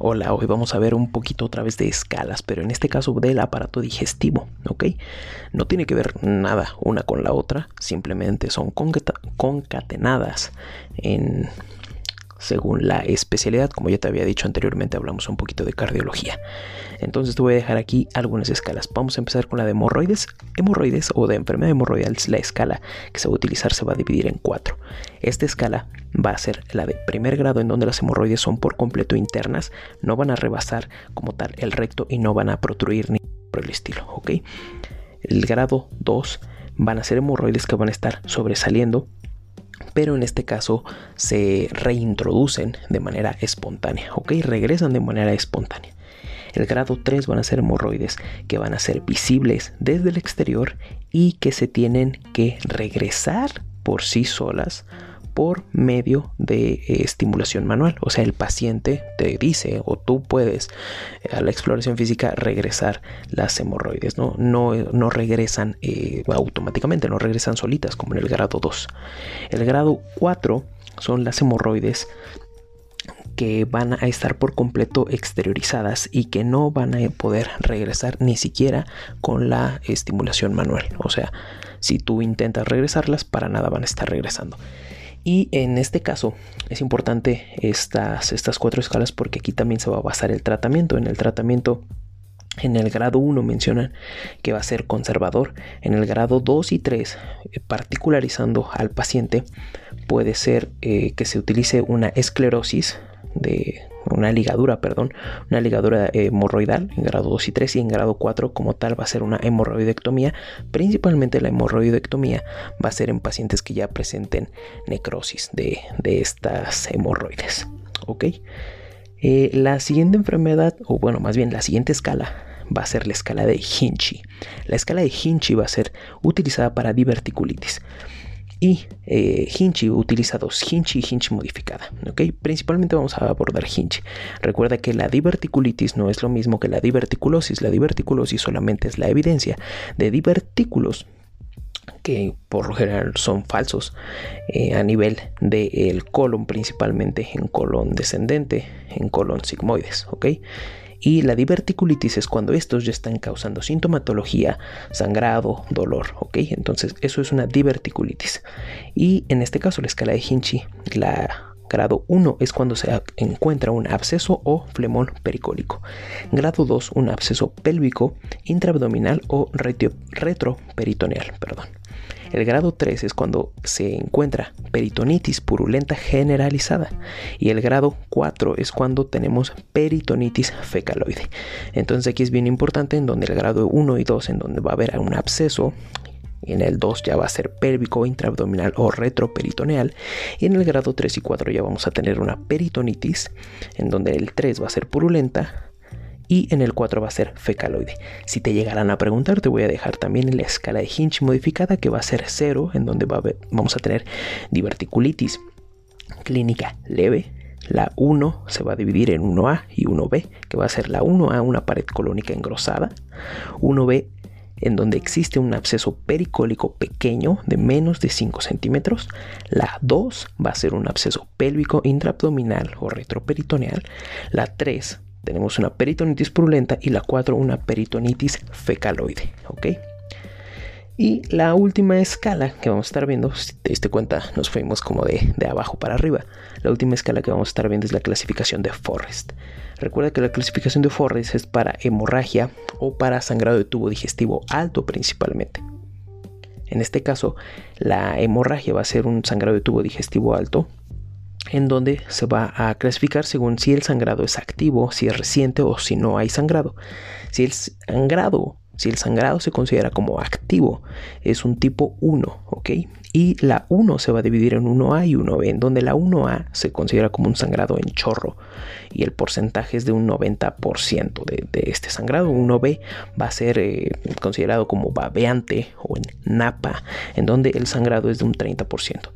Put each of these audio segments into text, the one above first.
Hola, hoy vamos a ver un poquito otra vez de escalas, pero en este caso del aparato digestivo, ¿ok? No tiene que ver nada una con la otra, simplemente son concatenadas en según la especialidad. Como ya te había dicho anteriormente, hablamos un poquito de cardiología. Entonces te voy a dejar aquí algunas escalas. Vamos a empezar con la de hemorroides. Hemorroides o de enfermedad hemorroidal, la escala que se va a utilizar se va a dividir en cuatro. Esta escala va a ser la de primer grado en donde las hemorroides son por completo internas, no van a rebasar como tal el recto y no van a protruir ni por el estilo, ¿ok? El grado 2 van a ser hemorroides que van a estar sobresaliendo pero en este caso se reintroducen de manera espontánea, ¿ok? Regresan de manera espontánea. El grado 3 van a ser hemorroides que van a ser visibles desde el exterior y que se tienen que regresar por sí solas por medio de eh, estimulación manual. O sea, el paciente te dice o tú puedes eh, a la exploración física regresar las hemorroides. No, no, no regresan eh, automáticamente, no regresan solitas como en el grado 2. El grado 4 son las hemorroides que van a estar por completo exteriorizadas y que no van a poder regresar ni siquiera con la estimulación manual. O sea, si tú intentas regresarlas, para nada van a estar regresando. Y en este caso es importante estas, estas cuatro escalas porque aquí también se va a basar el tratamiento. En el tratamiento en el grado 1 mencionan que va a ser conservador. En el grado 2 y 3, eh, particularizando al paciente, puede ser eh, que se utilice una esclerosis de una ligadura, perdón, una ligadura hemorroidal en grado 2 y 3 y en grado 4 como tal va a ser una hemorroidectomía. Principalmente la hemorroidectomía va a ser en pacientes que ya presenten necrosis de, estas hemorroides. ¿Ok? Eh, la siguiente enfermedad, o bueno, más bien la siguiente escala va a ser la escala de Hinchi. La escala de Hinchi va a ser utilizada para diverticulitis y eh, Hinchi utiliza dos Hinchi y Hinchi modificada. ¿okay? Principalmente vamos a abordar Hinchi. Recuerda que la diverticulitis no es lo mismo que la diverticulosis. La diverticulosis solamente es la evidencia de divertículos que por lo general son falsos eh, a nivel del colon, principalmente en colon descendente, en colon sigmoides. ¿ok? Y la diverticulitis es cuando estos ya están causando sintomatología, sangrado, dolor, ¿ok? Entonces eso es una diverticulitis. Y en este caso la escala de Hinchi, la Grado 1 es cuando se encuentra un absceso o flemón pericólico. Grado 2, un absceso pélvico, intraabdominal o retroperitoneal. Perdón. El grado 3 es cuando se encuentra peritonitis purulenta generalizada y el grado 4 es cuando tenemos peritonitis fecaloide. Entonces aquí es bien importante en donde el grado 1 y 2 en donde va a haber un absceso y en el 2 ya va a ser pélvico, intraabdominal o retroperitoneal. Y en el grado 3 y 4 ya vamos a tener una peritonitis, en donde el 3 va a ser purulenta y en el 4 va a ser fecaloide. Si te llegarán a preguntar, te voy a dejar también la escala de Hinch modificada que va a ser 0, en donde vamos a tener diverticulitis clínica leve. La 1 se va a dividir en 1A y 1B, que va a ser la 1A una pared colónica engrosada, 1B en donde existe un absceso pericólico pequeño de menos de 5 centímetros. La 2 va a ser un absceso pélvico intraabdominal o retroperitoneal. La 3 tenemos una peritonitis purulenta y la 4 una peritonitis fecaloide. Y la última escala que vamos a estar viendo, si te diste cuenta, nos fuimos como de, de abajo para arriba. La última escala que vamos a estar viendo es la clasificación de Forrest. Recuerda que la clasificación de Forrest es para hemorragia o para sangrado de tubo digestivo alto principalmente. En este caso, la hemorragia va a ser un sangrado de tubo digestivo alto en donde se va a clasificar según si el sangrado es activo, si es reciente o si no hay sangrado. Si el sangrado, si el sangrado se considera como activo, es un tipo 1, ¿ok? Y la 1 se va a dividir en 1A y 1B, en donde la 1A se considera como un sangrado en chorro y el porcentaje es de un 90% de, este sangrado. 1B va a ser eh, considerado como babeante o en napa, en donde el sangrado es de un 30%.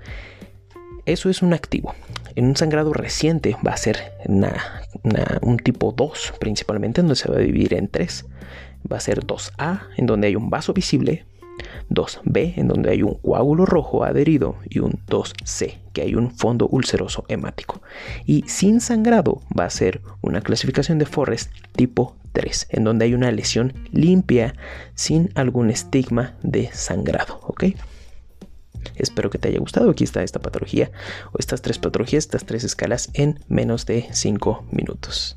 Eso es un activo. En un sangrado reciente va a ser un tipo 2 principalmente, donde se va a dividir en 3. Va a ser 2A, en donde hay un vaso visible, 2B, en donde hay un coágulo rojo adherido, y un 2C, que hay un fondo ulceroso hemático. Y sin sangrado va a ser una clasificación de Forrest tipo 3, en donde hay una lesión limpia sin algún estigma de sangrado. Espero que te haya gustado. Aquí está esta patología o estas tres patologías, estas tres escalas en menos de 5 minutos.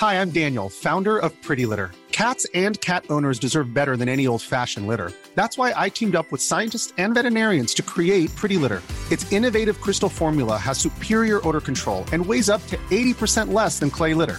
Hi, I'm Daniel, founder of Pretty Litter. Cats and cat owners deserve better than any old-fashioned litter. That's why I teamed up with scientists and veterinarians to create Pretty Litter. Its innovative crystal formula has superior odor control and weighs up to 80% less than clay litter.